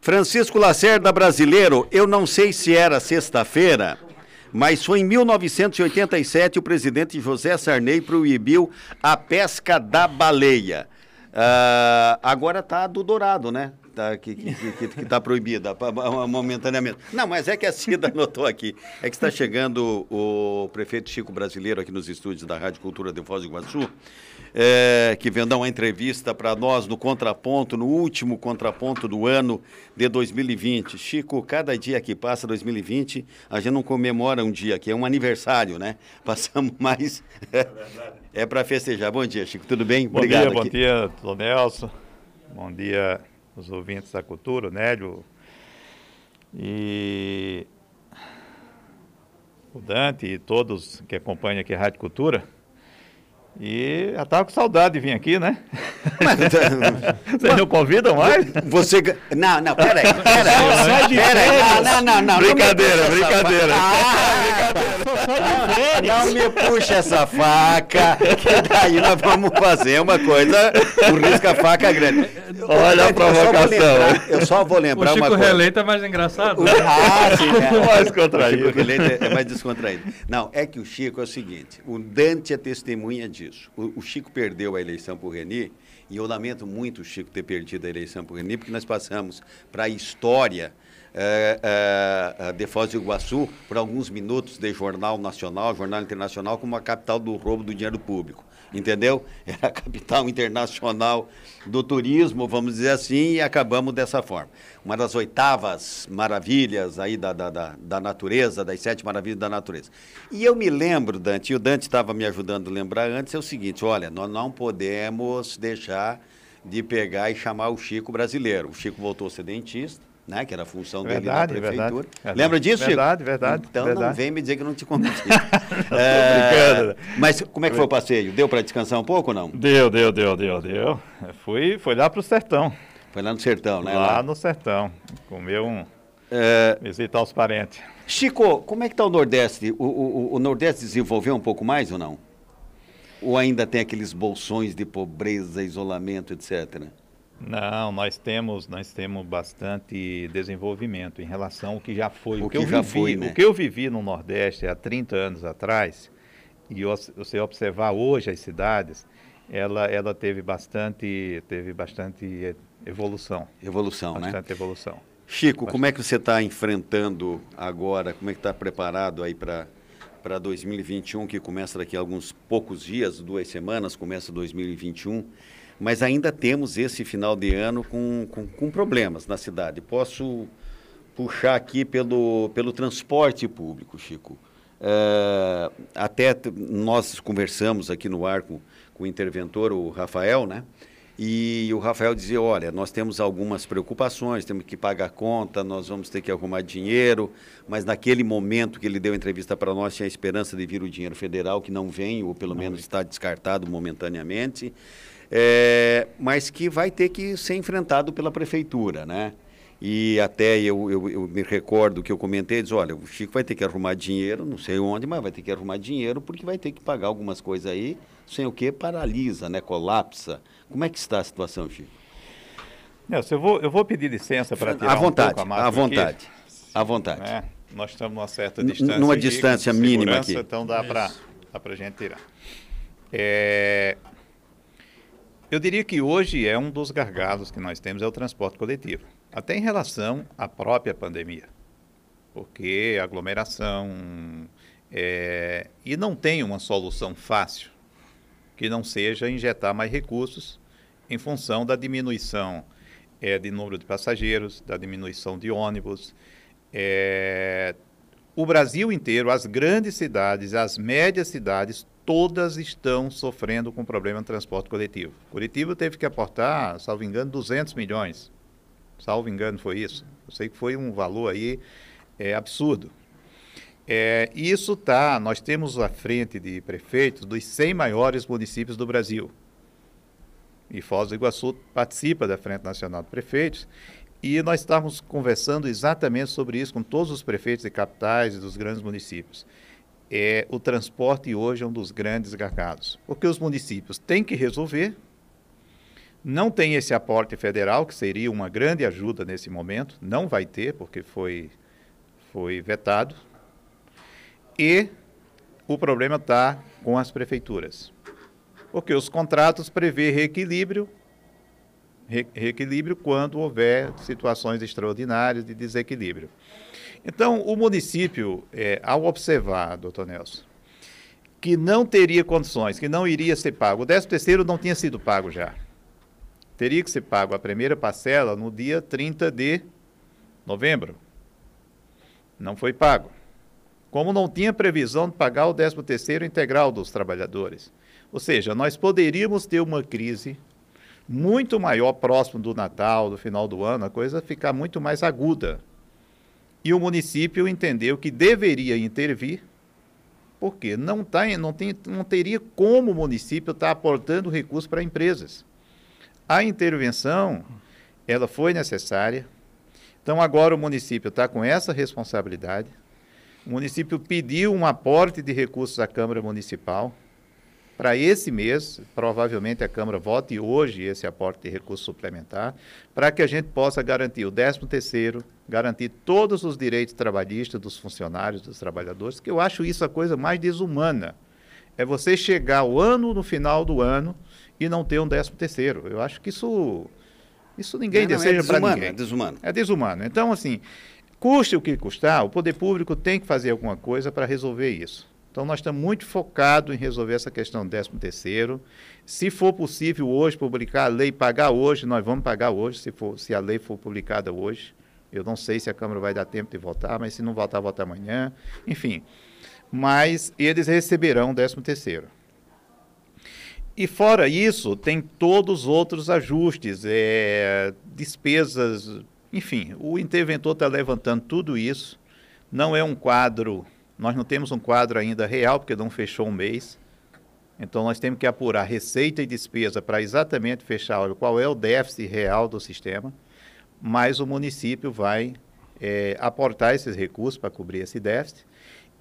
Francisco Lacerda, brasileiro, eu não sei se era sexta-feira, mas foi em 1987 o presidente José Sarney proibiu a pesca da baleia. Uh, agora está do dourado, né? Tá, que está que, que, que tá proibida momentaneamente. Não, mas é que a Cida anotou aqui. É que está chegando o prefeito Chico Brasileiro aqui nos estúdios da Rádio Cultura de Foz do Iguaçu é, que vem dar uma entrevista para nós no Contraponto, no último Contraponto do ano de 2020. Chico, cada dia que passa 2020, a gente não comemora um dia, que é um aniversário, né? Passamos mais. É, é para festejar. Bom dia, Chico, tudo bem? Bom Obrigado. Dia, bom dia, Dom Nelson. Bom dia, os ouvintes da cultura, o Nélio. E o Dante e todos que acompanham aqui a Rádio Cultura. E já estava com saudade de vir aqui, né? Mas, Vocês não convidam mais? Você. Não, não, peraí. Peraí. Peraí. Não, não, não. Brincadeira, brincadeira. Ah, não me puxa essa faca, que daí nós vamos fazer uma coisa, o risco a faca grande. Olha a provocação. Eu só vou lembrar, uma coisa. O Chico Reeleito é mais engraçado. O, ah, sim, é. Mais descontraído. O Chico Reeleito é mais descontraído. Não, é que o Chico é o seguinte, o Dante é testemunha disso. O, o Chico perdeu a eleição por Reni, e eu lamento muito o Chico ter perdido a eleição por Reni, porque nós passamos para a história é, é, de Foz do Iguaçu por alguns minutos de jornal nacional, jornal internacional, como a capital do roubo do dinheiro público. Entendeu? Era a capital internacional do turismo, vamos dizer assim, e acabamos dessa forma. Uma das oitavas maravilhas aí da, da, da, da natureza, das sete maravilhas da natureza. E eu me lembro, Dante, e o Dante estava me ajudando a lembrar antes, é o seguinte: olha, nós não podemos deixar de pegar e chamar o Chico brasileiro. O Chico voltou a ser dentista né, que era a função verdade, dele na prefeitura. Verdade, Lembra disso, Verdade, Chico? verdade. Então verdade. não vem me dizer que não te convidei. é, mas como é que foi o passeio? Deu para descansar um pouco ou não? Deu, deu, deu, deu, deu. Fui, foi lá para o sertão. Foi lá no sertão, né? Lá, lá. no sertão. Comeu um... É... Visitar os parentes. Chico, como é que está o Nordeste? O, o, o Nordeste desenvolveu um pouco mais ou não? Ou ainda tem aqueles bolsões de pobreza, isolamento, etc., não, nós temos, nós temos bastante desenvolvimento em relação ao que já foi. O, o que, que, eu vivi, foi, né? o que eu vivi no Nordeste há 30 anos atrás, e você observar hoje as cidades, ela, ela teve bastante, teve bastante evolução. Evolução, bastante né? Bastante evolução. Chico, bastante. como é que você está enfrentando agora? Como é que está preparado aí para para 2021, que começa daqui a alguns poucos dias, duas semanas, começa 2021 mas ainda temos esse final de ano com, com, com problemas na cidade. Posso puxar aqui pelo, pelo transporte público, Chico. É, até nós conversamos aqui no ar com, com o interventor, o Rafael, né? E o Rafael dizia: olha, nós temos algumas preocupações, temos que pagar conta, nós vamos ter que arrumar dinheiro, mas naquele momento que ele deu a entrevista para nós, tinha a esperança de vir o dinheiro federal, que não vem, ou pelo não menos está descartado momentaneamente é, mas que vai ter que ser enfrentado pela prefeitura, né? E até eu, eu, eu, me recordo que eu comentei, diz, olha, o Chico vai ter que arrumar dinheiro, não sei onde, mas vai ter que arrumar dinheiro porque vai ter que pagar algumas coisas aí, sem o que paralisa, né, colapsa. Como é que está a situação, Chico? Nelson, eu vou, eu vou pedir licença para tirar à vontade, um pouco a À vontade, à vontade. Né? Nós estamos numa certa distância. Numa distância mínima aqui. Então dá para a gente tirar. É, eu diria que hoje é um dos gargalos que nós temos é o transporte coletivo, até em relação à própria pandemia, porque aglomeração é, e não tem uma solução fácil que não seja injetar mais recursos em função da diminuição é, de número de passageiros, da diminuição de ônibus. É, o Brasil inteiro, as grandes cidades, as médias cidades, todas estão sofrendo com problema de transporte coletivo. Curitiba teve que aportar, salvo engano, 200 milhões. Salvo engano foi isso. Eu sei que foi um valor aí é, absurdo. É, isso tá, nós temos à frente de prefeitos dos 100 maiores municípios do Brasil. E Foz do Iguaçu participa da Frente Nacional de Prefeitos. E nós estávamos conversando exatamente sobre isso com todos os prefeitos de capitais e dos grandes municípios é, o transporte hoje é um dos grandes gargalos, porque os municípios têm que resolver, Não tem esse aporte federal, que seria uma grande ajuda nesse momento, não vai ter, porque foi, foi vetado. E o problema está com as prefeituras. Porque os contratos prevê reequilíbrio, re, reequilíbrio quando houver situações extraordinárias de desequilíbrio. Então, o município, é, ao observar, doutor Nelson, que não teria condições, que não iria ser pago, o 13 terceiro não tinha sido pago já teria que ser pago a primeira parcela no dia 30 de novembro. Não foi pago. Como não tinha previsão de pagar o 13º integral dos trabalhadores. Ou seja, nós poderíamos ter uma crise muito maior próximo do Natal, do final do ano, a coisa ficar muito mais aguda. E o município entendeu que deveria intervir, porque não, tá, não, tem, não teria como o município estar tá aportando recursos para empresas. A intervenção, ela foi necessária. Então, agora o município está com essa responsabilidade. O município pediu um aporte de recursos à Câmara Municipal para esse mês. Provavelmente a Câmara vote hoje esse aporte de recurso suplementar, para que a gente possa garantir o 13º, garantir todos os direitos trabalhistas dos funcionários, dos trabalhadores, que eu acho isso a coisa mais desumana. É você chegar o ano, no final do ano, e não ter um décimo terceiro. Eu acho que isso, isso ninguém não, deseja é para ninguém. É desumano. É desumano. Então, assim, custe o que custar, o poder público tem que fazer alguma coisa para resolver isso. Então, nós estamos muito focados em resolver essa questão do décimo terceiro. Se for possível hoje publicar a lei, pagar hoje, nós vamos pagar hoje, se, for, se a lei for publicada hoje. Eu não sei se a Câmara vai dar tempo de votar, mas se não votar, vota amanhã. Enfim, mas eles receberão o décimo terceiro. E fora isso, tem todos os outros ajustes, é, despesas, enfim, o interventor está levantando tudo isso. Não é um quadro, nós não temos um quadro ainda real, porque não fechou um mês. Então nós temos que apurar receita e despesa para exatamente fechar olha, qual é o déficit real do sistema, mas o município vai é, aportar esses recursos para cobrir esse déficit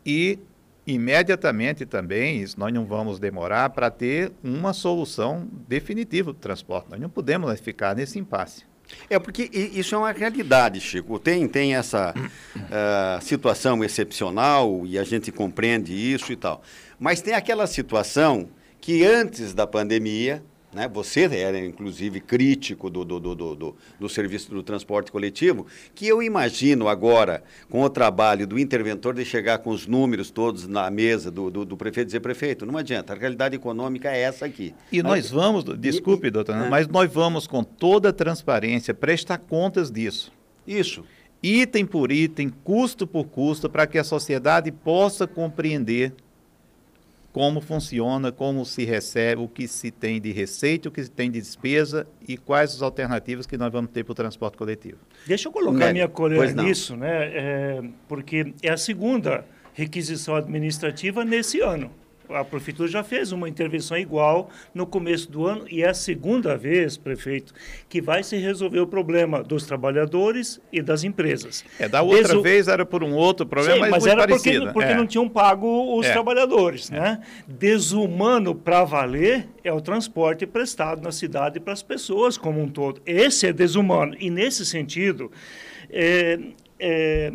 e imediatamente também, nós não vamos demorar para ter uma solução definitiva do transporte. Nós não podemos ficar nesse impasse. É porque isso é uma realidade, Chico. Tem, tem essa uh, situação excepcional e a gente compreende isso e tal. Mas tem aquela situação que antes da pandemia né? Você era, inclusive, crítico do, do, do, do, do serviço do transporte coletivo, que eu imagino agora, com o trabalho do interventor, de chegar com os números todos na mesa do, do, do prefeito e dizer, prefeito, não adianta, a realidade econômica é essa aqui. E nós vamos, desculpe, doutor, é. mas nós vamos com toda a transparência prestar contas disso. Isso. Item por item, custo por custo, para que a sociedade possa compreender como funciona, como se recebe, o que se tem de receita, o que se tem de despesa e quais as alternativas que nós vamos ter para o transporte coletivo. Deixa eu colocar minha colher nisso, né? É, porque é a segunda requisição administrativa nesse ano a prefeitura já fez uma intervenção igual no começo do ano e é a segunda vez, prefeito, que vai se resolver o problema dos trabalhadores e das empresas. É, da outra Desu... vez era por um outro problema, Sim, mas, mas era parecido. porque, porque é. não tinham pago os é. trabalhadores, é. né? Desumano para valer é o transporte prestado na cidade para as pessoas como um todo. Esse é desumano e nesse sentido é, é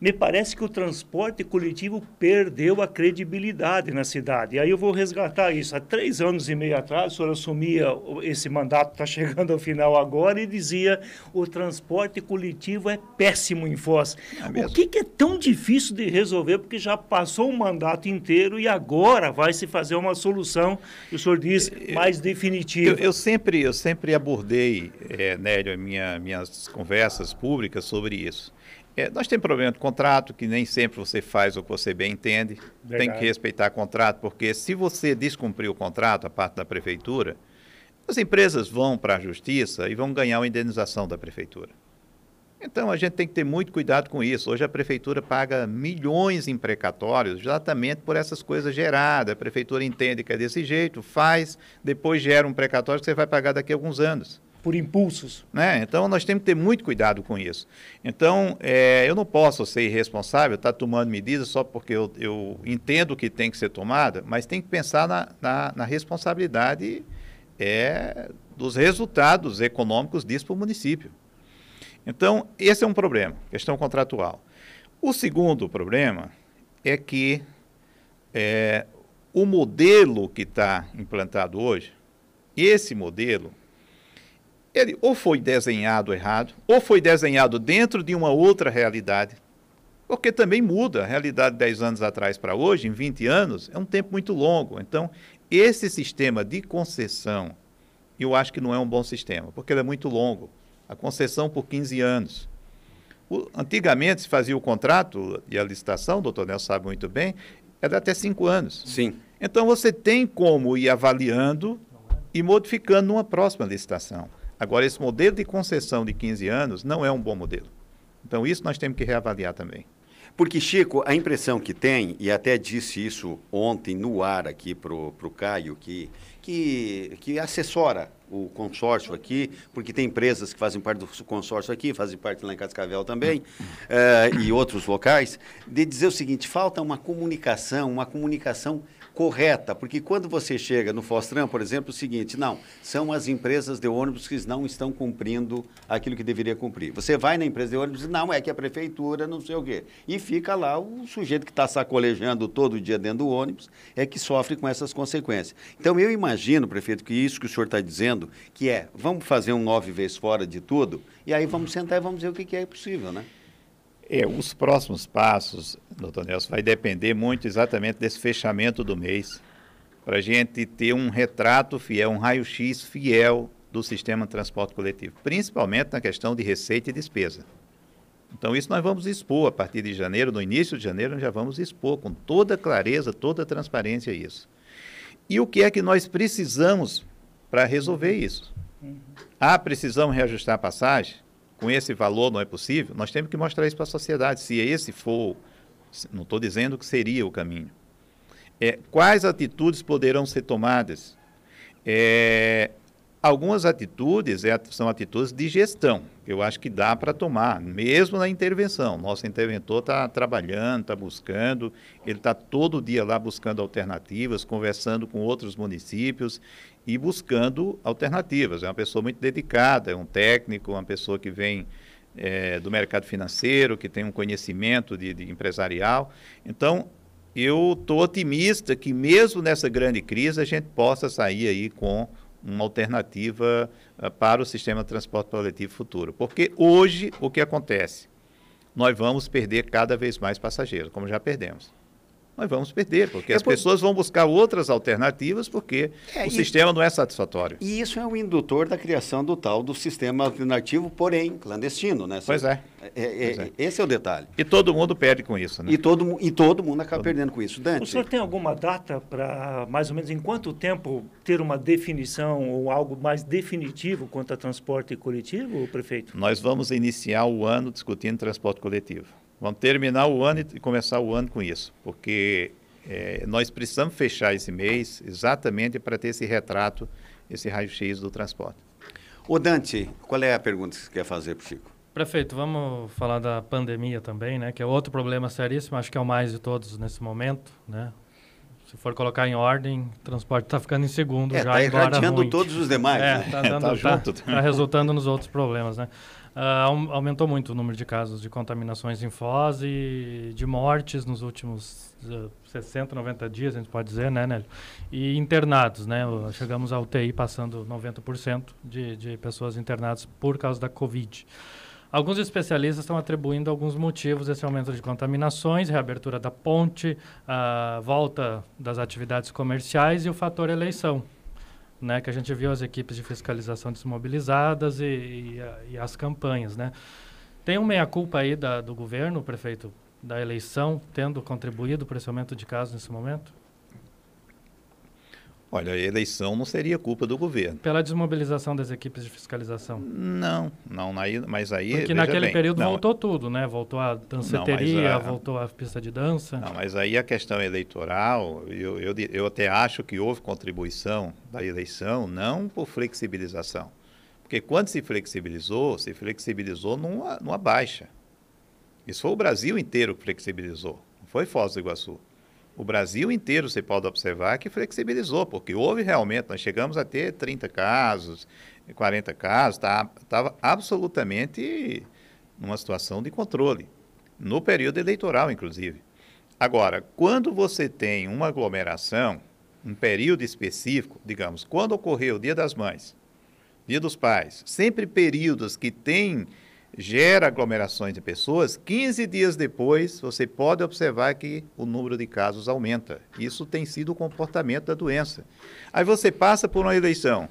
me parece que o transporte coletivo perdeu a credibilidade na cidade. E aí eu vou resgatar isso. Há três anos e meio atrás, o senhor assumia esse mandato, está chegando ao final agora, e dizia o transporte coletivo é péssimo em Foz. É o que, que, é tão difícil de resolver? Porque já passou um mandato inteiro e agora vai se fazer uma solução, o senhor diz, mais definitiva. Eu, eu sempre, eu sempre abordei, é, Nélio, minha, minhas conversas públicas sobre isso. É, nós temos problema de contrato, que nem sempre você faz o que você bem entende. Tem que respeitar contrato, porque se você descumprir o contrato, a parte da prefeitura, as empresas vão para a justiça e vão ganhar uma indenização da prefeitura. Então a gente tem que ter muito cuidado com isso. Hoje a prefeitura paga milhões em precatórios exatamente por essas coisas geradas. A prefeitura entende que é desse jeito, faz, depois gera um precatório que você vai pagar daqui a alguns anos por impulsos. Né? Então, nós temos que ter muito cuidado com isso. Então, é, eu não posso ser irresponsável, estar tá tomando medidas só porque eu, eu, entendo que tem que ser tomada, mas tem que pensar na, na, na responsabilidade é, dos resultados econômicos disso para o município. Então, esse é um problema, questão contratual. O segundo problema é que é, o modelo que está implantado hoje, esse modelo, ele ou foi desenhado errado, ou foi desenhado dentro de uma outra realidade, porque também muda a realidade de 10 anos atrás para hoje, em 20 anos, é um tempo muito longo. Então, esse sistema de concessão, eu acho que não é um bom sistema, porque ele é muito longo. A concessão por 15 anos. O, antigamente se fazia o contrato e a licitação, o doutor Nelson sabe muito bem, era até 5 anos. Sim. Então você tem como ir avaliando e modificando numa próxima licitação. Agora, esse modelo de concessão de 15 anos não é um bom modelo. Então, isso nós temos que reavaliar também. Porque, Chico, a impressão que tem, e até disse isso ontem no ar aqui para o Caio, que, que, que assessora o consórcio aqui, porque tem empresas que fazem parte do consórcio aqui, fazem parte lá em Cascavel também, uh, e outros locais, de dizer o seguinte: falta uma comunicação, uma comunicação correta, porque quando você chega no Fostran, por exemplo, é o seguinte, não, são as empresas de ônibus que não estão cumprindo aquilo que deveria cumprir. Você vai na empresa de ônibus e não, é que a prefeitura não sei o quê. E fica lá o sujeito que está sacolejando todo dia dentro do ônibus, é que sofre com essas consequências. Então, eu imagino, prefeito, que isso que o senhor está dizendo, que é, vamos fazer um nove vezes fora de tudo, e aí vamos sentar e vamos ver o que é possível, né? É, os próximos passos, doutor Nelson, vai depender muito exatamente desse fechamento do mês, para a gente ter um retrato fiel, um raio-x fiel do sistema de transporte coletivo, principalmente na questão de receita e despesa. Então, isso nós vamos expor a partir de janeiro, no início de janeiro, nós já vamos expor com toda clareza, toda transparência isso. E o que é que nós precisamos para resolver isso? Ah, precisamos reajustar a passagem? Com esse valor não é possível, nós temos que mostrar isso para a sociedade, se esse for, não estou dizendo que seria o caminho. É, quais atitudes poderão ser tomadas? É, algumas atitudes é, são atitudes de gestão, que eu acho que dá para tomar, mesmo na intervenção. Nosso interventor está trabalhando, está buscando, ele está todo dia lá buscando alternativas, conversando com outros municípios e buscando alternativas. É uma pessoa muito dedicada, é um técnico, uma pessoa que vem é, do mercado financeiro, que tem um conhecimento de, de empresarial. Então, eu estou otimista que mesmo nessa grande crise a gente possa sair aí com uma alternativa uh, para o sistema de transporte coletivo futuro. Porque hoje o que acontece? Nós vamos perder cada vez mais passageiros, como já perdemos nós vamos perder, porque é as por... pessoas vão buscar outras alternativas porque é, o e... sistema não é satisfatório. E isso é um indutor da criação do tal do sistema alternativo, porém clandestino, né? Pois é. é, é, é. Esse é o detalhe. E todo mundo perde com isso, né? E todo, e todo mundo acaba todo... perdendo com isso. Dante? O senhor tem alguma data para, mais ou menos, em quanto tempo ter uma definição ou algo mais definitivo quanto a transporte coletivo, prefeito? Nós vamos iniciar o ano discutindo transporte coletivo. Vamos terminar o ano e começar o ano com isso, porque é, nós precisamos fechar esse mês exatamente para ter esse retrato, esse raio-x do transporte. O Dante, qual é a pergunta que você quer fazer para o Chico? Prefeito, vamos falar da pandemia também, né? Que é outro problema seríssimo, acho que é o mais de todos nesse momento, né? Se for colocar em ordem, o transporte está ficando em segundo é, já, tá irradiando todos os demais. É, está né? tá, tá, tá resultando nos outros problemas, né? Uh, aumentou muito o número de casos de contaminações em Foz e de mortes nos últimos uh, 60, 90 dias, a gente pode dizer, né, Nélio? E internados, né? Chegamos à UTI passando 90% de, de pessoas internadas por causa da Covid. Alguns especialistas estão atribuindo alguns motivos esse aumento de contaminações, reabertura da ponte, a volta das atividades comerciais e o fator eleição né, que a gente viu as equipes de fiscalização desmobilizadas e, e, e as campanhas, né. Tem um meia-culpa aí da, do governo, prefeito, da eleição, tendo contribuído para esse aumento de casos nesse momento? Olha, a eleição não seria culpa do governo. Pela desmobilização das equipes de fiscalização? Não, não, mas aí. Porque naquele bem, período não, voltou tudo, né? Voltou a danceteria, não, a, voltou a pista de dança. Não, mas aí a questão eleitoral, eu, eu, eu até acho que houve contribuição da eleição, não por flexibilização. Porque quando se flexibilizou, se flexibilizou numa, numa baixa. Isso foi o Brasil inteiro que flexibilizou, não foi Foz do Iguaçu. O Brasil inteiro, você pode observar, que flexibilizou, porque houve realmente, nós chegamos a ter 30 casos, 40 casos, estava tá, absolutamente numa situação de controle, no período eleitoral, inclusive. Agora, quando você tem uma aglomeração, um período específico, digamos, quando ocorreu o Dia das Mães, Dia dos Pais, sempre períodos que tem gera aglomerações de pessoas, 15 dias depois você pode observar que o número de casos aumenta. Isso tem sido o comportamento da doença. Aí você passa por uma eleição,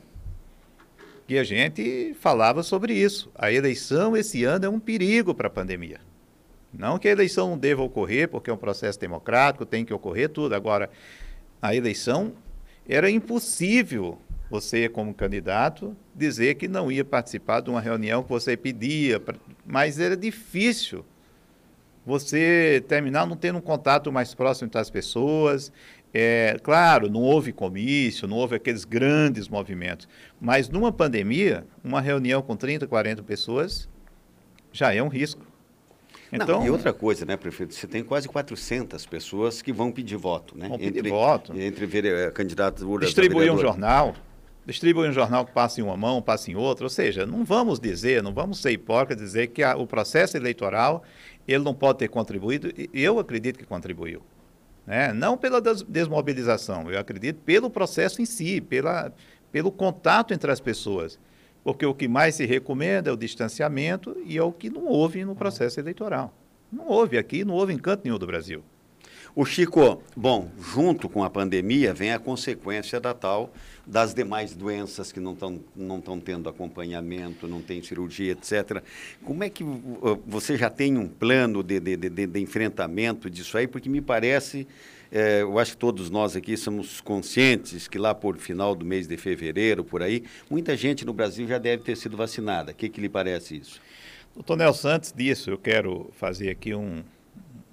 que a gente falava sobre isso. A eleição esse ano é um perigo para a pandemia. Não que a eleição não deva ocorrer, porque é um processo democrático, tem que ocorrer tudo. Agora, a eleição era impossível você, como candidato, dizer que não ia participar de uma reunião que você pedia, mas era difícil você terminar não tendo um contato mais próximo entre as pessoas. É, claro, não houve comício, não houve aqueles grandes movimentos, mas numa pandemia, uma reunião com 30, 40 pessoas já é um risco. Então, Não, e outra coisa, né, prefeito? Você tem quase 400 pessoas que vão pedir voto, né? Vão pedir entre, voto. Entre ver, candidaturas Distribuir um jornal, distribuir um jornal que passa em uma mão, passa em outra. Ou seja, não vamos dizer, não vamos ser hipócritas dizer que a, o processo eleitoral ele não pode ter contribuído. Eu acredito que contribuiu. Né? Não pela desmobilização, eu acredito pelo processo em si, pela, pelo contato entre as pessoas. Porque o que mais se recomenda é o distanciamento e é o que não houve no processo eleitoral. Não houve aqui, não houve em canto nenhum do Brasil. O Chico, bom, junto com a pandemia vem a consequência da tal das demais doenças que não estão não tendo acompanhamento, não tem cirurgia, etc. Como é que você já tem um plano de, de, de, de enfrentamento disso aí? Porque me parece é, eu acho que todos nós aqui somos conscientes que lá por final do mês de fevereiro, por aí, muita gente no Brasil já deve ter sido vacinada. O que, que lhe parece isso? Doutor Nelson, antes disso, eu quero fazer aqui um,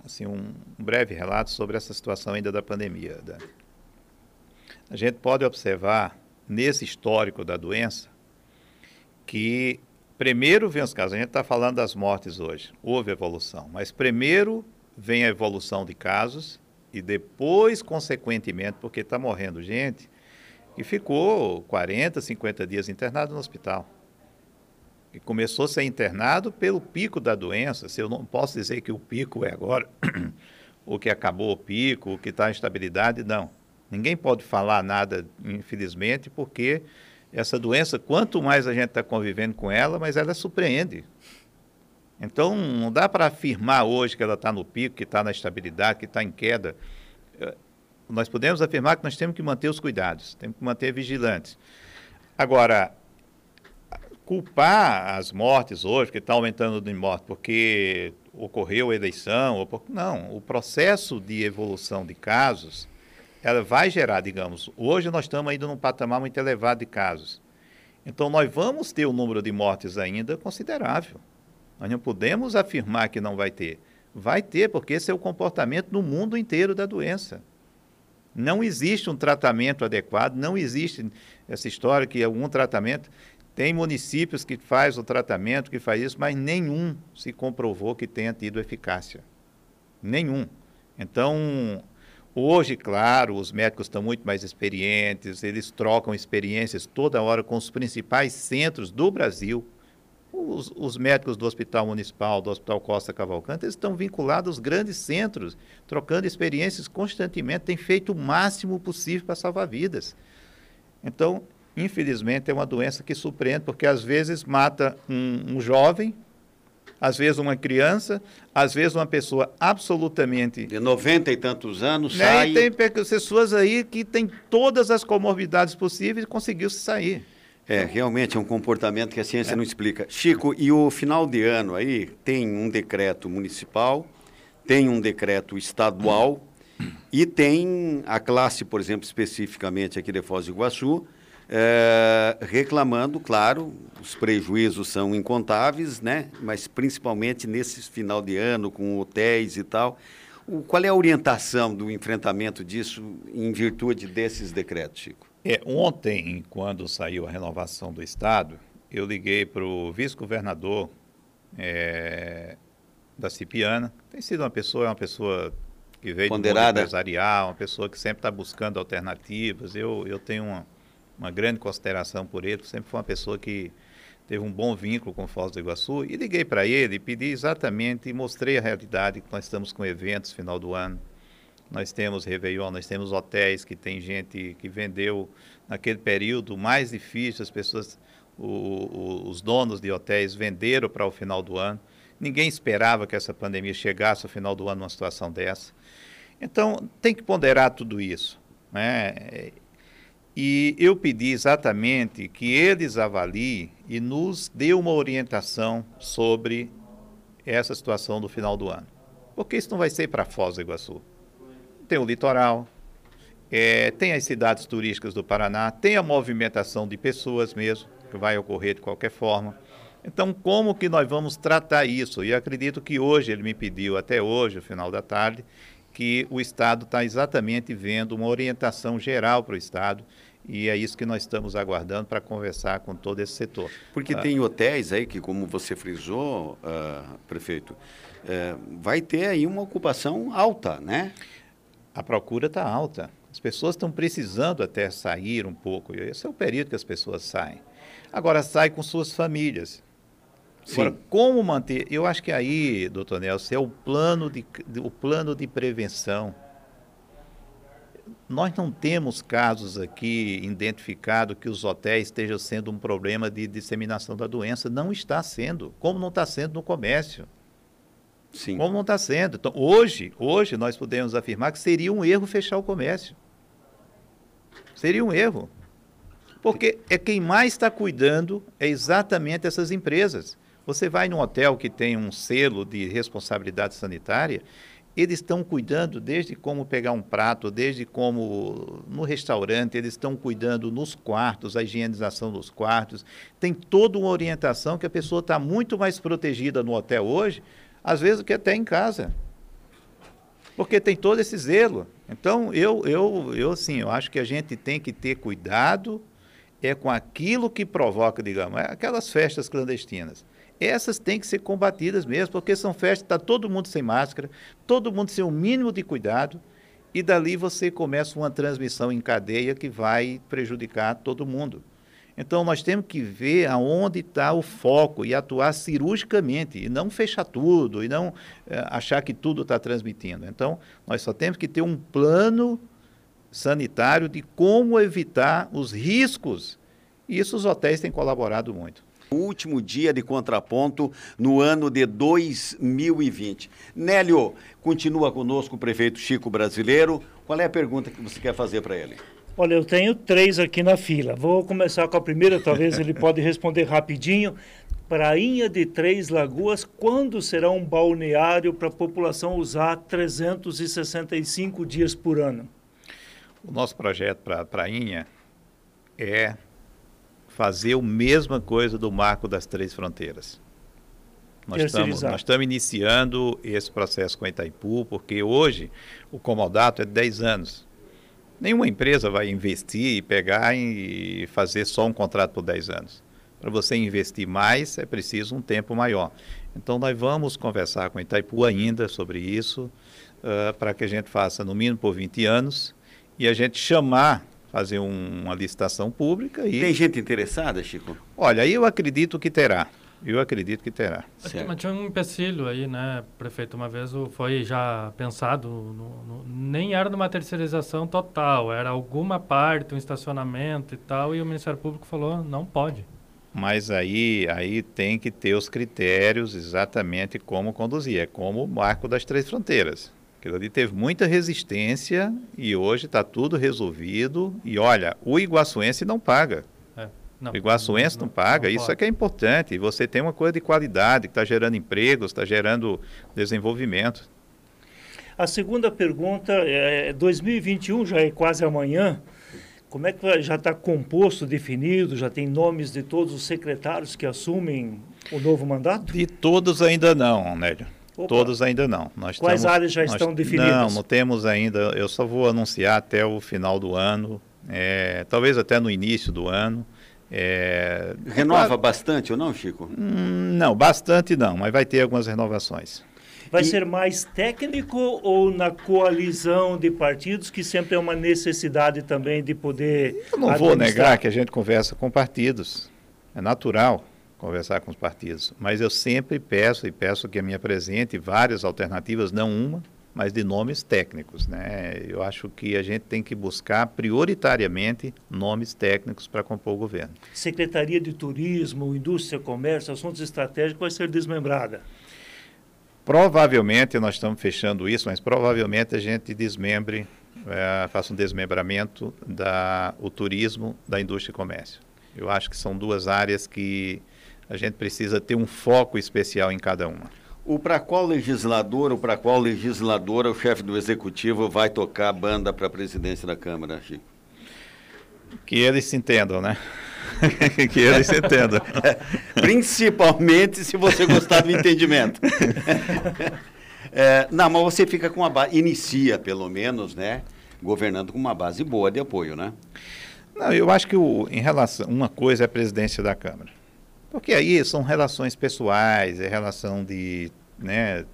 assim, um breve relato sobre essa situação ainda da pandemia. Dani. A gente pode observar, nesse histórico da doença, que primeiro vem os casos, a gente está falando das mortes hoje, houve evolução, mas primeiro vem a evolução de casos e depois, consequentemente, porque está morrendo gente que ficou 40, 50 dias internado no hospital. Começou a ser internado pelo pico da doença. Se eu não posso dizer que o pico é agora, o que acabou o pico, o que está em estabilidade, não. Ninguém pode falar nada, infelizmente, porque essa doença, quanto mais a gente está convivendo com ela, mais ela surpreende. Então, não dá para afirmar hoje que ela está no pico, que está na estabilidade, que está em queda. Eh, nós podemos afirmar que nós temos que manter os cuidados, temos que manter vigilantes. Agora, culpar as mortes hoje, que está aumentando de morte, porque ocorreu a eleição, ou não, o processo de evolução de casos, ela vai gerar, digamos, hoje nós estamos ainda num patamar muito elevado de casos. Então, nós vamos ter um número de mortes ainda considerável. Nós não podemos afirmar que não vai ter. Vai ter, porque esse é o comportamento no mundo inteiro da doença. Não existe um tratamento adequado, não existe essa história que algum tratamento. Tem municípios que faz o tratamento, que faz isso, mas nenhum se comprovou que tenha tido eficácia. Nenhum. Então, hoje, claro, os médicos estão muito mais experientes, eles trocam experiências toda hora com os principais centros do Brasil, os, os, médicos do Hospital Municipal, do Hospital Costa Cavalcante, eles estão vinculados aos grandes centros, trocando experiências constantemente, têm feito o máximo possível para salvar vidas. Então, infelizmente, é uma doença que surpreende, porque às vezes mata um, um jovem, às vezes uma criança, às vezes uma pessoa absolutamente... De 90 e tantos anos, né? sai... E tem pessoas aí que têm todas as comorbidades possíveis e conseguiu se sair. É, realmente é um comportamento que a ciência é. não explica. Chico, e o final de ano aí tem um decreto municipal, tem um decreto estadual e tem a classe, por exemplo, especificamente aqui de Foz do Iguaçu, é, reclamando, claro, os prejuízos são incontáveis, né? Mas principalmente nesse final de ano com hotéis e tal. O, qual é a orientação do enfrentamento disso em virtude desses decretos, Chico? É, ontem, quando saiu a renovação do Estado, eu liguei para o vice-governador é, da Cipiana, tem sido uma pessoa, é uma pessoa que veio Ponderada. do mundo empresarial, uma pessoa que sempre está buscando alternativas. Eu, eu tenho uma, uma grande consideração por ele, sempre foi uma pessoa que teve um bom vínculo com Foz do Iguaçu. E liguei para ele, pedi exatamente e mostrei a realidade que nós estamos com eventos final do ano. Nós temos Réveillon, nós temos hotéis que tem gente que vendeu naquele período mais difícil, as pessoas, o, o, os donos de hotéis venderam para o final do ano. Ninguém esperava que essa pandemia chegasse ao final do ano numa situação dessa. Então, tem que ponderar tudo isso. Né? E eu pedi exatamente que eles avaliem e nos dê uma orientação sobre essa situação do final do ano. Porque isso não vai ser para Foz do Iguaçu. Tem o litoral, é, tem as cidades turísticas do Paraná, tem a movimentação de pessoas mesmo, que vai ocorrer de qualquer forma. Então, como que nós vamos tratar isso? E acredito que hoje, ele me pediu até hoje, no final da tarde, que o Estado está exatamente vendo uma orientação geral para o Estado e é isso que nós estamos aguardando para conversar com todo esse setor. Porque ah. tem hotéis aí que, como você frisou, uh, prefeito, uh, vai ter aí uma ocupação alta, né? A procura está alta. As pessoas estão precisando até sair um pouco. Esse é o período que as pessoas saem. Agora, sai com suas famílias. Sim. Agora, como manter? Eu acho que aí, doutor Nelson, é o plano de, o plano de prevenção. Nós não temos casos aqui identificados que os hotéis estejam sendo um problema de disseminação da doença. Não está sendo, como não está sendo no comércio. Sim. Como não está sendo. Então, hoje, hoje nós podemos afirmar que seria um erro fechar o comércio. Seria um erro. Porque é quem mais está cuidando é exatamente essas empresas. Você vai num hotel que tem um selo de responsabilidade sanitária, eles estão cuidando desde como pegar um prato, desde como no restaurante, eles estão cuidando nos quartos, a higienização dos quartos. Tem toda uma orientação que a pessoa está muito mais protegida no hotel hoje, às vezes, do que até em casa. Porque tem todo esse zelo. Então, eu, eu, eu, assim, eu acho que a gente tem que ter cuidado é com aquilo que provoca, digamos, é aquelas festas clandestinas essas têm que ser combatidas mesmo, porque são festas, está todo mundo sem máscara, todo mundo sem o mínimo de cuidado, e dali você começa uma transmissão em cadeia que vai prejudicar todo mundo. Então nós temos que ver aonde está o foco e atuar cirurgicamente, e não fechar tudo, e não é, achar que tudo está transmitindo. Então nós só temos que ter um plano sanitário de como evitar os riscos. E isso os hotéis têm colaborado muito último dia de contraponto no ano de 2020. Nélio, continua conosco o prefeito Chico Brasileiro. Qual é a pergunta que você quer fazer para ele? Olha, eu tenho três aqui na fila. Vou começar com a primeira, talvez ele pode responder rapidinho. Prainha de Três Lagoas, quando será um balneário para a população usar 365 dias por ano? O nosso projeto para a Prainha é fazer a mesma coisa do marco das três fronteiras. Nós estamos, nós estamos iniciando esse processo com a Itaipu, porque hoje o comodato é de 10 anos. Nenhuma empresa vai investir e pegar e fazer só um contrato por 10 anos. Para você investir mais, é preciso um tempo maior. Então, nós vamos conversar com a Itaipu ainda sobre isso, uh, para que a gente faça no mínimo por 20 anos e a gente chamar fazer um, uma licitação pública. E... Tem gente interessada, Chico? Olha, eu acredito que terá. Eu acredito que terá. Mas tinha um empecilho aí, né, prefeito? Uma vez foi já pensado, no, no, nem era numa terceirização total, era alguma parte, um estacionamento e tal, e o Ministério Público falou, não pode. Mas aí, aí tem que ter os critérios exatamente como conduzir. É como o marco das três fronteiras. Aquilo ali teve muita resistência e hoje está tudo resolvido. E olha, o iguaçuense não paga. É, não, o iguaçuense não, não paga, não isso é que é importante. E você tem uma coisa de qualidade que está gerando empregos, está gerando desenvolvimento. A segunda pergunta é 2021 já é quase amanhã. Como é que já está composto, definido, já tem nomes de todos os secretários que assumem o novo mandato? De todos ainda não, Nélio. Opa. Todos ainda não. Nós Quais estamos, áreas já nós, estão definidas? Não, não temos ainda. Eu só vou anunciar até o final do ano, é, talvez até no início do ano. É, Renova bastante ou não, Chico? Hum, não, bastante não, mas vai ter algumas renovações. Vai e... ser mais técnico ou na coalizão de partidos, que sempre é uma necessidade também de poder. Eu não vou negar que a gente conversa com partidos. É natural conversar com os partidos. Mas eu sempre peço e peço que me apresente várias alternativas, não uma, mas de nomes técnicos. Né? Eu acho que a gente tem que buscar prioritariamente nomes técnicos para compor o governo. Secretaria de Turismo, Indústria, Comércio, Assuntos Estratégicos vai ser desmembrada. Provavelmente, nós estamos fechando isso, mas provavelmente a gente desmembre, é, faça um desmembramento da o turismo da indústria e comércio. Eu acho que são duas áreas que a gente precisa ter um foco especial em cada uma. O para qual legislador ou para qual legisladora o chefe do executivo vai tocar a banda para a presidência da Câmara, Chico? Que eles se entendam, né? que eles se entendam. Principalmente se você gostar do entendimento. é, não, mas você fica com uma base, inicia pelo menos, né? Governando com uma base boa de apoio, né? Não, eu acho que o, em relação, uma coisa é a presidência da Câmara. Porque aí são relações pessoais, é relação de, né,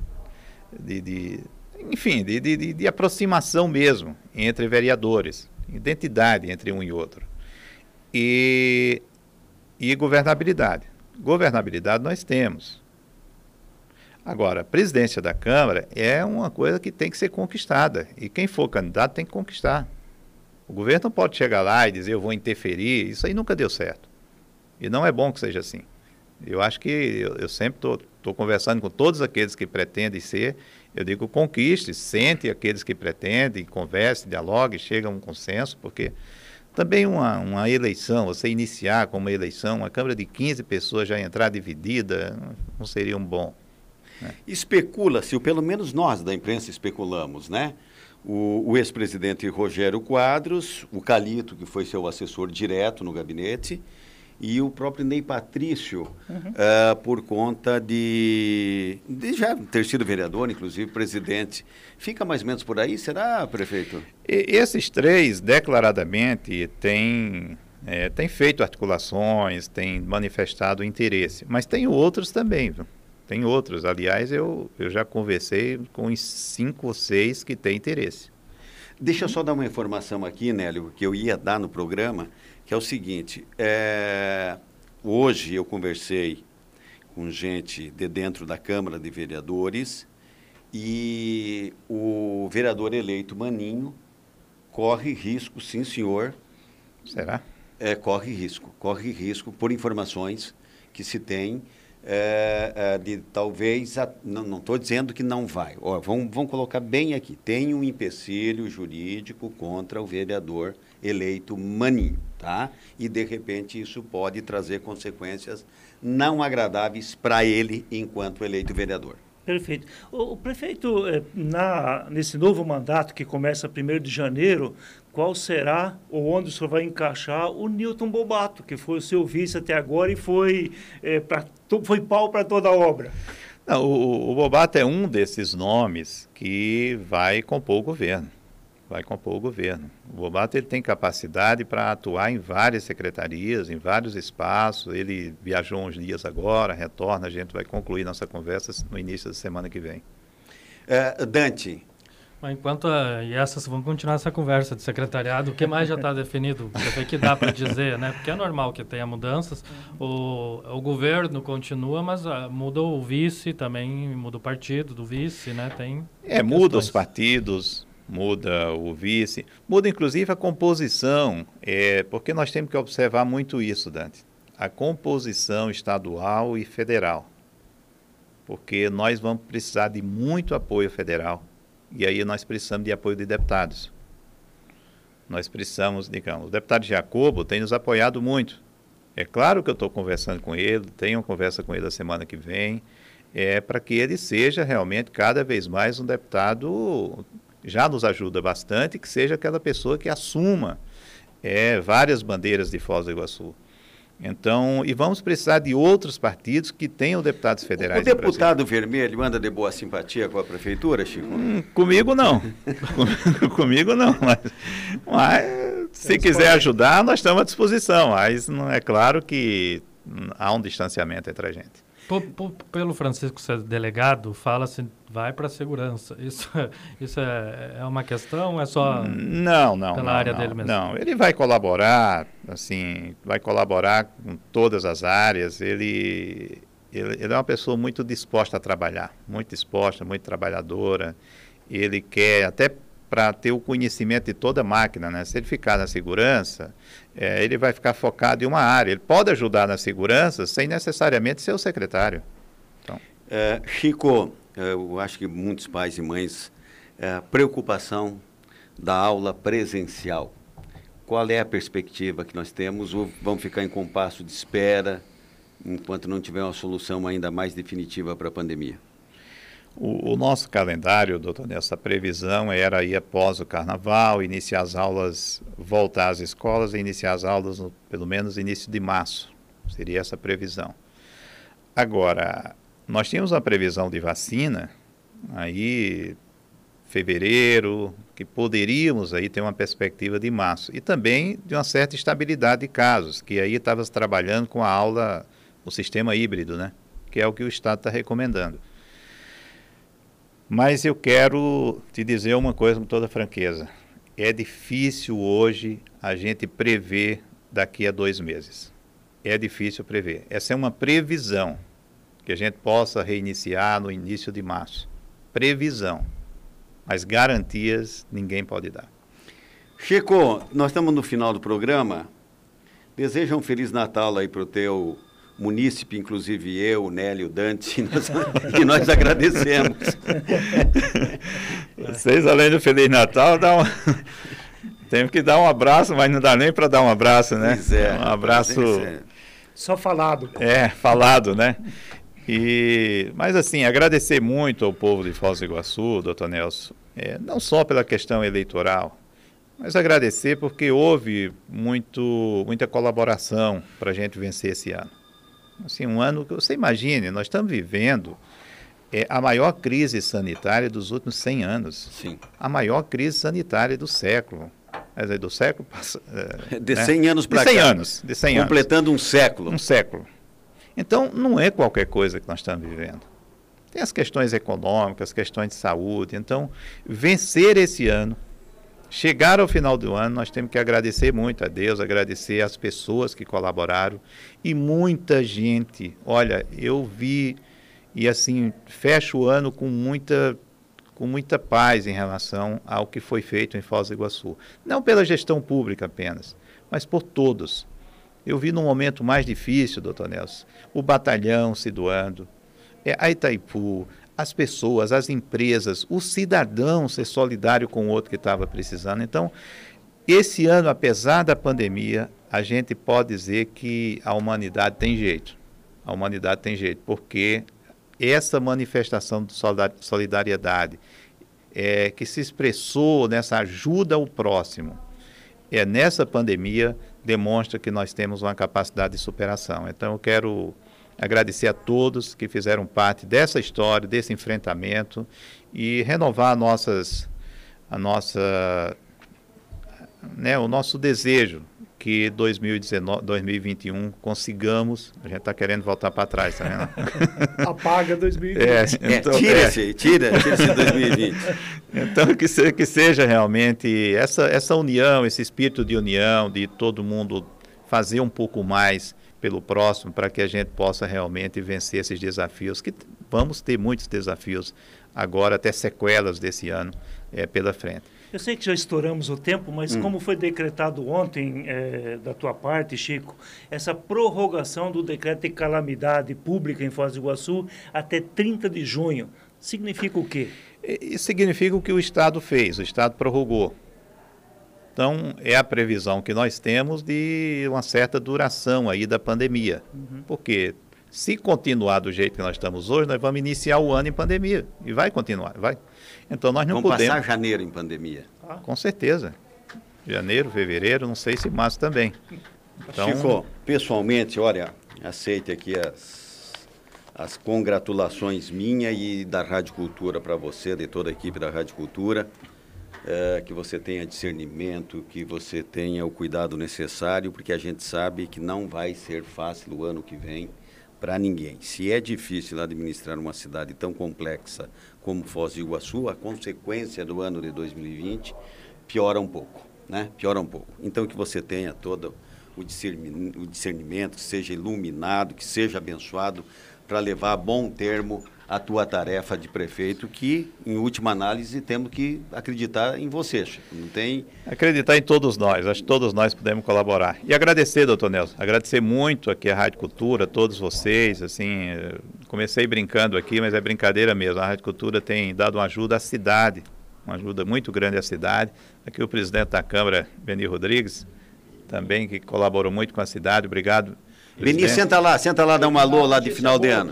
de, de enfim, de, de, de, aproximação mesmo entre vereadores, identidade entre um e outro. E, e governabilidade. Governabilidade nós temos. Agora, a presidência da Câmara é uma coisa que tem que ser conquistada. E quem for candidato tem que conquistar. O governo não pode chegar lá e dizer eu vou interferir. Isso aí nunca deu certo. E não é bom que seja assim. Eu acho que eu, eu sempre estou conversando com todos aqueles que pretendem ser. Eu digo conquiste, sente aqueles que pretendem, converse, dialogue, chegue a um consenso, porque também uma, uma eleição, você iniciar com uma eleição, uma Câmara de 15 pessoas já entrar dividida, não seria um bom. Né? Especula-se, ou pelo menos nós da imprensa especulamos, né? O, o ex-presidente Rogério Quadros, o Calito, que foi seu assessor direto no gabinete, e o próprio Ney Patrício, uhum. uh, por conta de, de, já ter sido vereador, inclusive presidente. Fica mais ou menos por aí, será, prefeito? E, esses três, declaradamente, têm, é, têm feito articulações, têm manifestado interesse, mas tem outros também, viu? Tem outros. Aliás, eu, eu já conversei com os cinco ou seis que têm interesse. Deixa eu só dar uma informação aqui, Nélio, que eu ia dar no programa que é o seguinte: é, hoje eu conversei com gente de dentro da Câmara de Vereadores e o vereador eleito Maninho corre risco, sim, senhor. Será? É, corre risco, corre risco por informações que se tem é, é, de talvez, a, não estou dizendo que não vai, Ó, vamos, vamos colocar bem aqui, tem um empecilho jurídico contra o vereador eleito Maninho tá? E de repente isso pode trazer consequências não agradáveis para ele enquanto eleito vereador. Perfeito. O, o prefeito, eh, na, nesse novo mandato que começa 1 de janeiro, qual será ou onde o senhor vai encaixar o Newton Bobato, que foi o seu vice até agora e foi, é, pra, foi pau para toda a obra? Não, o, o Bobato é um desses nomes que vai compor o governo vai compor o governo. O Bobato ele tem capacidade para atuar em várias secretarias, em vários espaços. Ele viajou uns dias agora, retorna, a gente vai concluir nossa conversa no início da semana que vem. É, Dante. Enquanto a, e essas vamos continuar essa conversa de secretariado, o que mais já está definido, o que dá para dizer, né? Porque é normal que tenha mudanças. O, o governo continua, mas a, ah, muda o vice também, muda o partido do vice, né? Tem é, muda os partidos, muda o vice, muda inclusive a composição, é, porque nós temos que observar muito isso, Dante. A composição estadual e federal. Porque nós vamos precisar de muito apoio federal. E aí nós precisamos de apoio de deputados. Nós precisamos, digamos, o deputado Jacobo tem nos apoiado muito. É claro que eu estou conversando com ele, tenho uma conversa com ele a semana que vem, é para que ele seja realmente cada vez mais um deputado já nos ajuda bastante que seja aquela pessoa que assuma é, várias bandeiras de Foz do Iguaçu. Então, e vamos precisar de outros partidos que tenham deputados federais. O deputado vermelho anda de boa simpatia com a prefeitura, Chico? Hum, comigo não. comigo não. Mas, mas se quiser ajudar, nós estamos à disposição. Mas não é claro que há um distanciamento entre a gente. Pelo Francisco ser delegado, fala-se vai para a segurança. Isso, isso é, é uma questão? É só não, não, pela não, área não, dele mesmo? Não, ele vai colaborar, assim, vai colaborar com todas as áreas. Ele, ele, ele é uma pessoa muito disposta a trabalhar, muito disposta, muito trabalhadora. Ele quer até para ter o conhecimento de toda a máquina. Né? Se ele ficar na segurança, é, ele vai ficar focado em uma área. Ele pode ajudar na segurança sem necessariamente ser o secretário. Então. É, Chico, é, eu acho que muitos pais e mães, é, preocupação da aula presencial. Qual é a perspectiva que nós temos? Ou vamos ficar em compasso de espera enquanto não tiver uma solução ainda mais definitiva para a pandemia? O, o, nosso calendário, doutor Nelson, a previsão era aí após o carnaval, iniciar as aulas, voltar às escolas e iniciar as aulas no, pelo menos início de março. Seria essa a previsão. Agora, nós tínhamos uma previsão de vacina aí fevereiro, que poderíamos aí ter uma perspectiva de março. E também de uma certa estabilidade de casos, que aí estava trabalhando com a aula, o sistema híbrido, né? Que é o que o Estado está recomendando. Mas eu quero te dizer uma coisa com toda franqueza. É difícil hoje a gente prever daqui a dois meses. É difícil prever. Essa é uma previsão que a gente possa reiniciar no início de março. Previsão. Mas garantias ninguém pode dar. Chico, nós estamos no final do programa. Deseja um Feliz Natal aí para o teu munícipe, inclusive eu, Nélio, Dante, e nós, e nós agradecemos. Vocês, além do Feliz Natal, dá um... temos que dar um abraço, mas não dá nem para dar um abraço, né? Pois é. Um abraço... Só falado. É, falado, né? E, mas assim, agradecer muito ao povo de Foz do Iguaçu, doutor Nelson, é, não só pela questão eleitoral, mas agradecer porque houve muito, muita colaboração para a gente vencer esse ano. Assim, um ano que você imagine, nós estamos vivendo é, a maior crise sanitária dos últimos 100 anos. Sim. A maior crise sanitária do século. Quer dizer, do século é, De né? 100 anos para cá. De 100 anos. De 100 Completando anos. um século. Um século. Então, não é qualquer coisa que nós estamos vivendo. Tem as questões econômicas, as questões de saúde. Então, vencer esse ano, chegar ao final do ano, nós temos que agradecer muito a Deus, agradecer as pessoas que colaboraram e muita gente. Olha, eu vi e assim fecho o ano com muita com muita paz em relação ao que foi feito em Foz do Iguaçu. Não pela gestão pública apenas, mas por todos. Eu vi no momento mais difícil, doutor Nelson, o batalhão se doando, é, a Itaipu, as pessoas, as empresas, o cidadão ser solidário com o outro que estava precisando. Então, esse ano, apesar da pandemia, a gente pode dizer que a humanidade tem jeito. A humanidade tem jeito, porque essa manifestação de solidariedade é, que se expressou nessa ajuda ao próximo, é nessa pandemia demonstra que nós temos uma capacidade de superação. Então eu quero agradecer a todos que fizeram parte dessa história, desse enfrentamento e renovar nossas, a nossa, né, o nosso desejo que 2019, 2021 consigamos. A gente está querendo voltar para trás, tá vendo? Apaga 2020. É, então, é, tira-se, é. tira, tira 2020. então, que, se, que seja realmente essa, essa união, esse espírito de união, de todo mundo fazer um pouco mais pelo próximo, para que a gente possa realmente vencer esses desafios, que vamos ter muitos desafios agora, até sequelas desse ano é, pela frente. Eu sei que já estouramos o tempo, mas hum. como foi decretado ontem é, da tua parte, Chico, essa prorrogação do decreto de calamidade pública em Foz do Iguaçu até 30 de junho, significa o quê? Isso significa o que o Estado fez, o Estado prorrogou. Então, é a previsão que nós temos de uma certa duração aí da pandemia. Uhum. Porque se continuar do jeito que nós estamos hoje, nós vamos iniciar o ano em pandemia. E vai continuar, vai. Então, nós não vamos podemos... passar janeiro em pandemia. Ah. Com certeza. Janeiro, fevereiro, não sei se março também. Então... Chico, pessoalmente, olha, aceite aqui as, as congratulações minha e da Rádio Cultura para você, de toda a equipe da Rádio Cultura é, que você tenha discernimento, que você tenha o cuidado necessário, porque a gente sabe que não vai ser fácil o ano que vem. para ninguém. Se é difícil administrar uma cidade tão complexa como Foz do Iguaçu, a consequência do ano de 2020 piora um pouco, né? Piora um pouco. Então que você tenha todo o discernimento, que seja iluminado, que seja abençoado para levar a bom termo a tua tarefa de prefeito, que, em última análise, temos que acreditar em você, Chico. Não tem... Acreditar em todos nós, acho que todos nós podemos colaborar. E agradecer, doutor Nelson, agradecer muito aqui a Rádio Cultura, todos vocês, assim, eh, comecei brincando aqui, mas é brincadeira mesmo, a Rádio Cultura tem dado uma ajuda à cidade, uma ajuda muito grande à cidade. Aqui o presidente da Câmara, Beni Rodrigues, também, que colaborou muito com a cidade, obrigado Beni, senta lá, senta lá, dá uma alô lá de final de ano.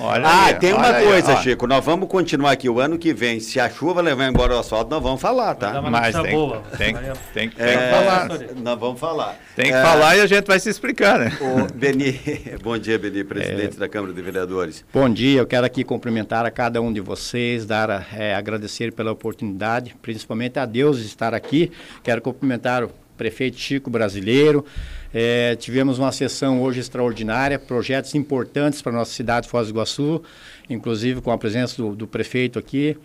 Olha ah, aí, tem uma coisa, aí, Chico, nós vamos continuar aqui o ano que vem. Se a chuva levar embora o asfalto, nós vamos falar, tá? Mas tem, boa. tem, tem, tem, tem é, que falar. Nós vamos falar. Tem que é, falar e a gente vai se explicar, né? O Beni, bom dia, Beni, presidente é, da Câmara de Vereadores. Bom dia, eu quero aqui cumprimentar a cada um de vocês, dar é, agradecer pela oportunidade, principalmente a Deus de estar aqui. Quero cumprimentar o prefeito Chico Brasileiro, é, tivemos uma sessão hoje extraordinária, projetos importantes para a nossa cidade, Foz do Iguaçu, inclusive com a presença do, do prefeito aqui.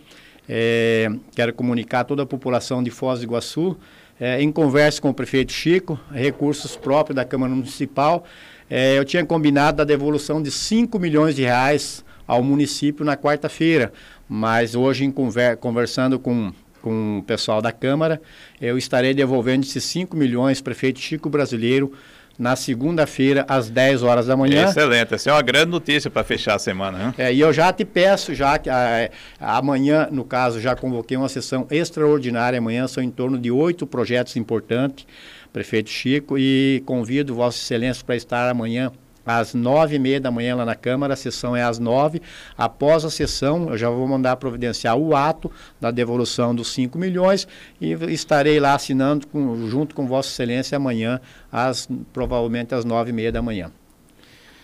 É, quero comunicar a toda a população de Foz do Iguaçu, é, em conversa com o prefeito Chico, recursos próprios da Câmara Municipal, é, eu tinha combinado a devolução de 5 milhões de reais ao município na quarta-feira, mas hoje, conver conversando com com o pessoal da Câmara, eu estarei devolvendo esses 5 milhões, prefeito Chico Brasileiro, na segunda-feira, às 10 horas da manhã. Excelente, essa é uma grande notícia para fechar a semana. Né? É, e eu já te peço, já que a, amanhã, no caso, já convoquei uma sessão extraordinária, amanhã são em torno de oito projetos importantes, prefeito Chico, e convido Vossa Excelência para estar amanhã às nove e meia da manhã lá na Câmara, a sessão é às nove. Após a sessão, eu já vou mandar providenciar o ato da devolução dos 5 milhões e estarei lá assinando com, junto com Vossa Excelência amanhã, às, provavelmente às nove e meia da manhã.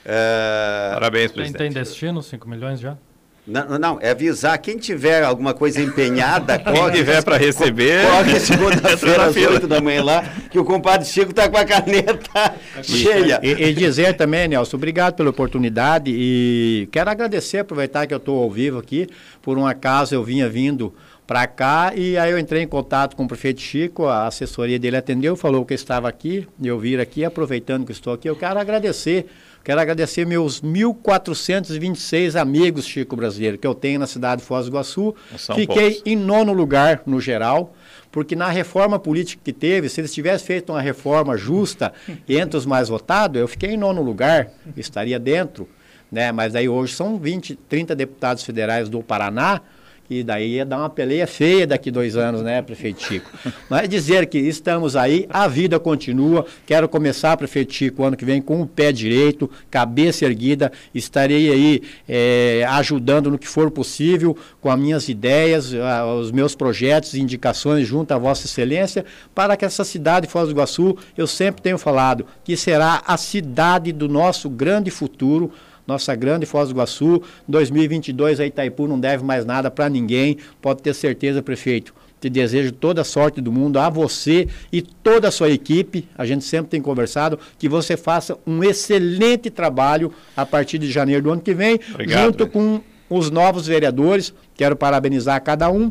É... Parabéns, presidente. Tem, tem destino, 5 milhões já? Não, não, é avisar quem tiver alguma coisa empenhada, quem tiver para receber. Coloque segunda-feira às 8 da manhã lá, que o compadre Chico está com a caneta cheia. E, e, dizer também, Nelson, obrigado pela oportunidade e quero agradecer, aproveitar que eu estou ao vivo aqui. Por um acaso eu vinha vindo para cá e aí eu entrei em contato com o prefeito Chico, a assessoria dele atendeu, falou que eu estava aqui, eu vir aqui, aproveitando que estou aqui, eu quero agradecer Quero agradecer meus 1.426 amigos Chico Brasileiro que eu tenho na cidade de Foz do Iguaçu. São Fiquei poucos. em nono lugar no geral, porque na reforma política que teve, se eles tivessem feito uma reforma justa entre os mais votados, eu fiquei em nono lugar, estaria dentro. Né? Mas aí hoje são 20, 30 deputados federais do Paraná, que daí ia dar uma peleia feia daqui dois anos, né, prefeito Chico? Mas dizer que estamos aí, a vida continua. Quero começar, prefeito Chico, ano que vem com o pé direito, cabeça erguida. Estarei aí é, ajudando no que for possível, com as minhas ideias, os meus projetos e indicações junto à Vossa Excelência, para que essa cidade, Foz do Iguaçu, eu sempre tenho falado, que será a cidade do nosso grande futuro nossa grande Foz do Iguaçu. 2022 a Itaipu não deve mais nada para ninguém, pode ter certeza, prefeito. Te desejo toda a sorte do mundo a você e toda a sua equipe. A gente sempre tem conversado que você faça um excelente trabalho a partir de janeiro do ano que vem, Obrigado, junto com os novos vereadores. Quero parabenizar cada um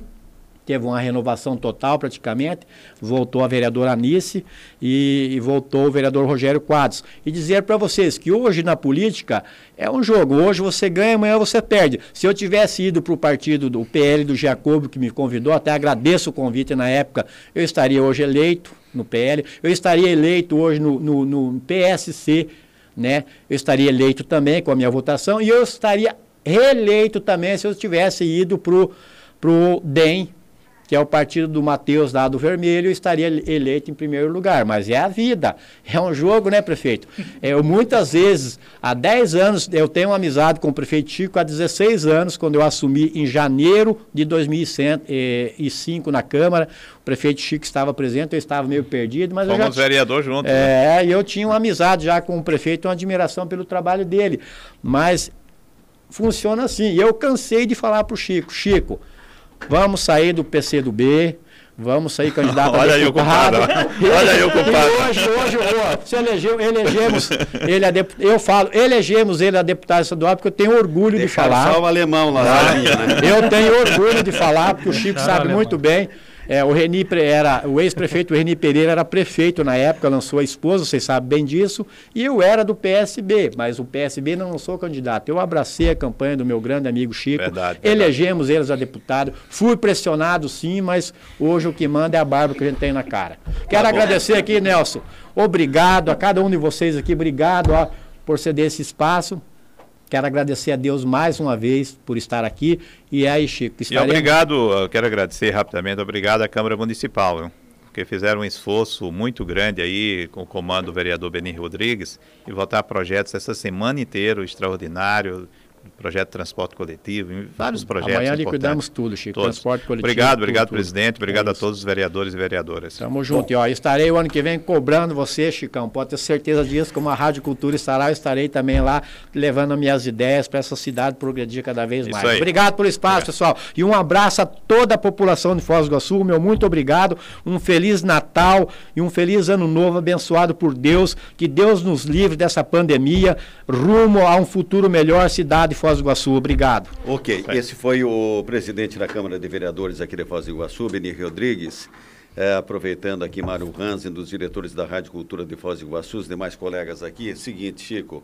teve uma renovação total praticamente, voltou a vereadora Anice e, e voltou o vereador Rogério Quadros. E dizer para vocês que hoje na política é um jogo, hoje você ganha, amanhã você perde. Se eu tivesse ido para o partido do PL do Jacobo, que me convidou, até agradeço o convite na época, eu estaria hoje eleito no PL, eu estaria eleito hoje no, no, no PSC, né? eu estaria eleito também com a minha votação e eu estaria reeleito também se eu tivesse ido para o DEM, que é o partido do Matheus Dado Vermelho, estaria eleito em primeiro lugar. Mas é a vida, é um jogo, né, prefeito? Eu, muitas vezes, há 10 anos, eu tenho uma amizade com o prefeito Chico, há 16 anos, quando eu assumi em janeiro de 2005 na Câmara, o prefeito Chico estava presente, eu estava meio perdido, mas Fomos eu já... vereador junto. É, né? eu tinha uma amizade já com o prefeito, uma admiração pelo trabalho dele. Mas funciona assim. E eu cansei de falar para o Chico, Chico, Vamos sair do PC do B, Vamos sair candidato Olha a aí o deputado. culpado. Olha aí o culpado. Hoje, hoje, ó, se elegeu, elegemos ele a dep- eu falo, elegemos ele a deputado estadual porque eu tenho orgulho de falar. só o alemão lá né? Eu tenho orgulho de falar, porque o Chico sabe alemão. muito bem. É, o Reni era o ex-prefeito Reni Pereira era prefeito na época, lançou a esposa, vocês sabem bem disso, e eu era do PSB, mas o PSB não lançou candidato. Eu abracei a campanha do meu grande amigo Chico, Verdade, verdade. elegemos eles a deputado, fui pressionado sim, mas hoje o que manda é a barba que a gente tem na cara. Quero agradecer aqui, Nelson. Obrigado a cada um de vocês aqui, obrigado ó, por ceder esse espaço. Quero agradecer a Deus mais uma vez por estar aqui. E aí, Chico, E estaremos... obrigado, eu quero agradecer rapidamente, obrigado à Câmara Municipal, viu? porque fizeram um esforço muito grande aí com o comando do vereador Benir Rodrigues e votar projetos essa semana inteira, extraordinário, projeto de transporte coletivo, em vários projetos Amanhã liquidamos tudo, Chico. Todos. Transporte coletivo. Obrigado, obrigado, tudo. presidente. Obrigado É a todos os vereadores e vereadoras. Tamo junto. E, ó, estarei o ano que vem cobrando você, Chicão. Pode ter certeza disso, como a Rádio Cultura estará, eu estarei também lá levando as minhas ideias para essa cidade progredir cada vez mais. Obrigado pelo espaço, pessoal. E um abraço a toda a população de Foz do Iguaçu. Meu muito obrigado. Um feliz Natal e um feliz ano novo abençoado por Deus. Que Deus nos livre dessa pandemia, rumo a um futuro melhor, cidade de Foz do Iguaçu. Obrigado. Ok, esse foi o presidente da Câmara de Vereadores aqui de Foz do Iguaçu, Benir Rodrigues. É, aproveitando aqui Mário Hansen, dos diretores da Rádio Cultura de Foz do Iguaçu, os demais colegas aqui. É o seguinte, Chico,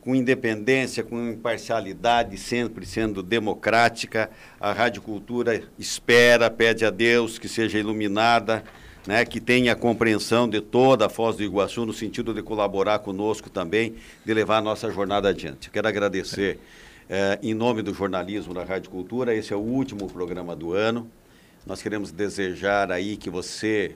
com independência, com imparcialidade, sempre sendo democrática, a Rádio Cultura espera, pede a Deus que seja iluminada, né, que tenha compreensão de toda a Foz do Iguaçu, no sentido de colaborar conosco também, de levar a nossa jornada adiante. Quero agradecer, eh, em nome do jornalismo da Rádio Cultura, esse é o último programa do ano. Nós queremos desejar aí que você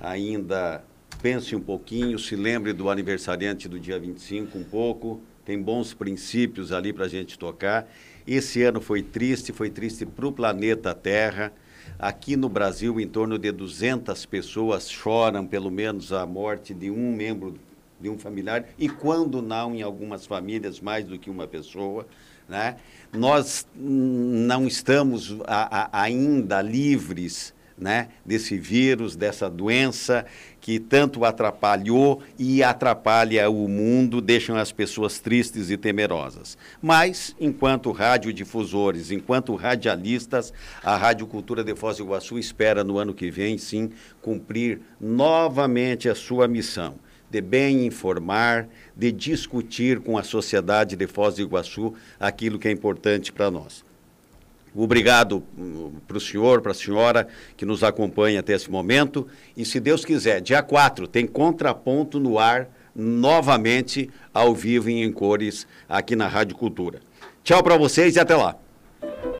ainda pense um pouquinho, se lembre do aniversariante do dia 25 um pouco, tem bons princípios ali para a gente tocar. Esse ano foi triste, foi triste para o planeta Terra. Aqui no Brasil, em torno de 200 pessoas choram pelo menos a morte de um membro de um familiar e quando não em algumas famílias mais do que uma pessoa, né? Nós não estamos a- a- ainda livres, né, desse vírus, dessa doença que tanto atrapalhou e atrapalha o mundo, deixam as pessoas tristes e temerosas. Mas, enquanto radiodifusores, enquanto radialistas, a Rádio Cultura de Foz do Iguaçu espera no ano que vem, sim, cumprir novamente a sua missão de bem informar, de discutir com a sociedade de Foz do Iguaçu aquilo que é importante para nós. Obrigado para o senhor, para a senhora que nos acompanha até esse momento. E se Deus quiser, dia 4 tem contraponto no ar novamente, ao vivo e em cores, aqui na Rádio Cultura. Tchau para vocês e até lá.